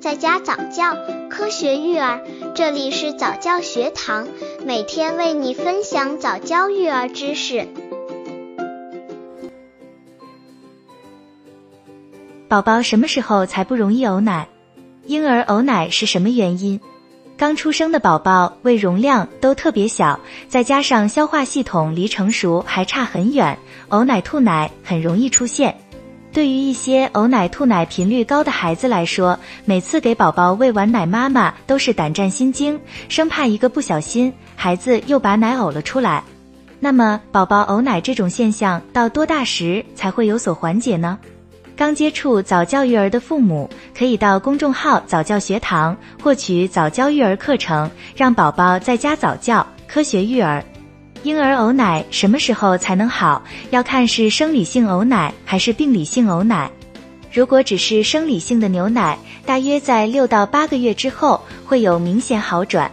在家早教，科学育儿，这里是早教学堂，每天为你分享早教育儿知识。宝宝什么时候才不容易呕奶？婴儿呕奶是什么原因？刚出生的宝宝胃容量都特别小，再加上消化系统离成熟还差很远，呕奶吐奶很容易出现。对于一些呕奶吐奶频率高的孩子来说，每次给宝宝喂完奶，妈妈都是胆战心惊，生怕一个不小心，孩子又把奶呕了出来。那么，宝宝呕奶这种现象到多大时才会有所缓解呢？刚接触早教育儿的父母，可以到公众号早教学堂获取早教育儿课程，让宝宝在家早教，科学育儿。婴儿呕奶什么时候才能好？要看是生理性呕奶还是病理性呕奶。如果只是生理性的牛奶，大约在六到八个月之后会有明显好转。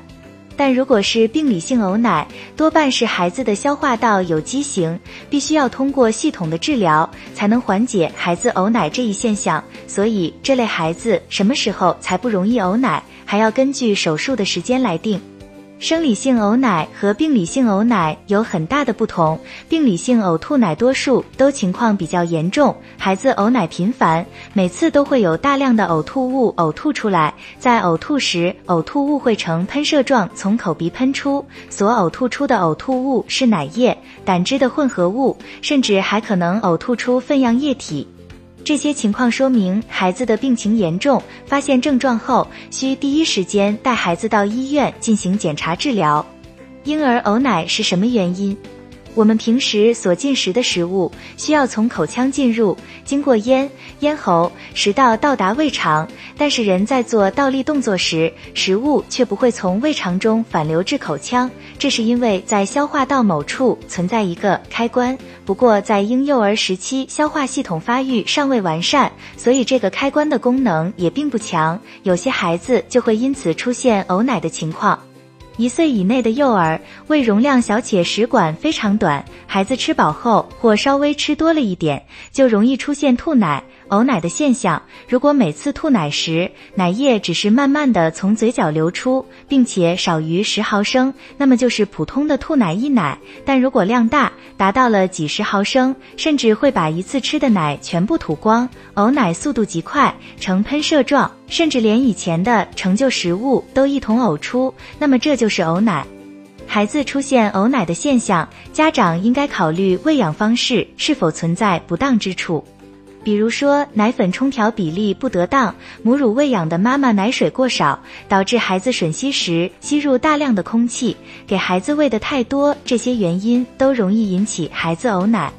但如果是病理性呕奶，多半是孩子的消化道有畸形，必须要通过系统的治疗才能缓解孩子呕奶这一现象。所以这类孩子什么时候才不容易呕奶，还要根据手术的时间来定。生理性呕奶和病理性呕奶有很大的不同，病理性呕吐奶多数都情况比较严重，孩子呕奶频繁，每次都会有大量的呕吐物呕吐出来，在呕吐时，呕吐物会呈喷射状从口鼻喷出，所呕吐出的呕吐物是奶液、胆汁的混合物，甚至还可能呕吐出粪样液体。这些情况说明孩子的病情严重，发现症状后需第一时间带孩子到医院进行检查治疗。婴儿呕奶是什么原因？我们平时所进食的食物需要从口腔进入，经过咽、咽喉、食道到达胃肠，但是人在做倒立动作时，食物却不会从胃肠中反流至口腔，这是因为在消化道某处存在一个开关。不过在婴幼儿时期，消化系统发育尚未完善，所以这个开关的功能也并不强，有些孩子就会因此出现呕奶的情况。一岁以内的幼儿胃容量小且食管非常短，孩子吃饱后或稍微吃多了一点，就容易出现吐奶。呕奶的现象，如果每次吐奶时奶液只是慢慢的从嘴角流出，并且少于十毫升，那么就是普通的吐奶溢奶。但如果量大，达到了几十毫升，甚至会把一次吃的奶全部吐光，呕奶速度极快，呈喷射状，甚至连以前的成就食物都一同呕出，那么这就是呕奶。孩子出现呕奶的现象，家长应该考虑喂养方式是否存在不当之处。比如说，奶粉冲调比例不得当，母乳喂养的妈妈奶水过少，导致孩子吮吸时吸入大量的空气，给孩子喂的太多，这些原因都容易引起孩子呕奶。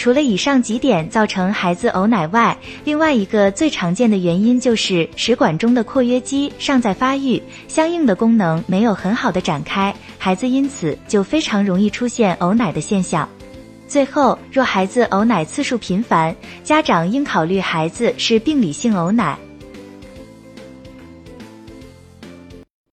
除了以上几点造成孩子呕奶外，另外一个最常见的原因就是食管中的括约肌尚在发育，相应的功能没有很好的展开，孩子因此就非常容易出现呕奶的现象。最后，若孩子呕奶次数频繁，家长应考虑孩子是病理性呕奶。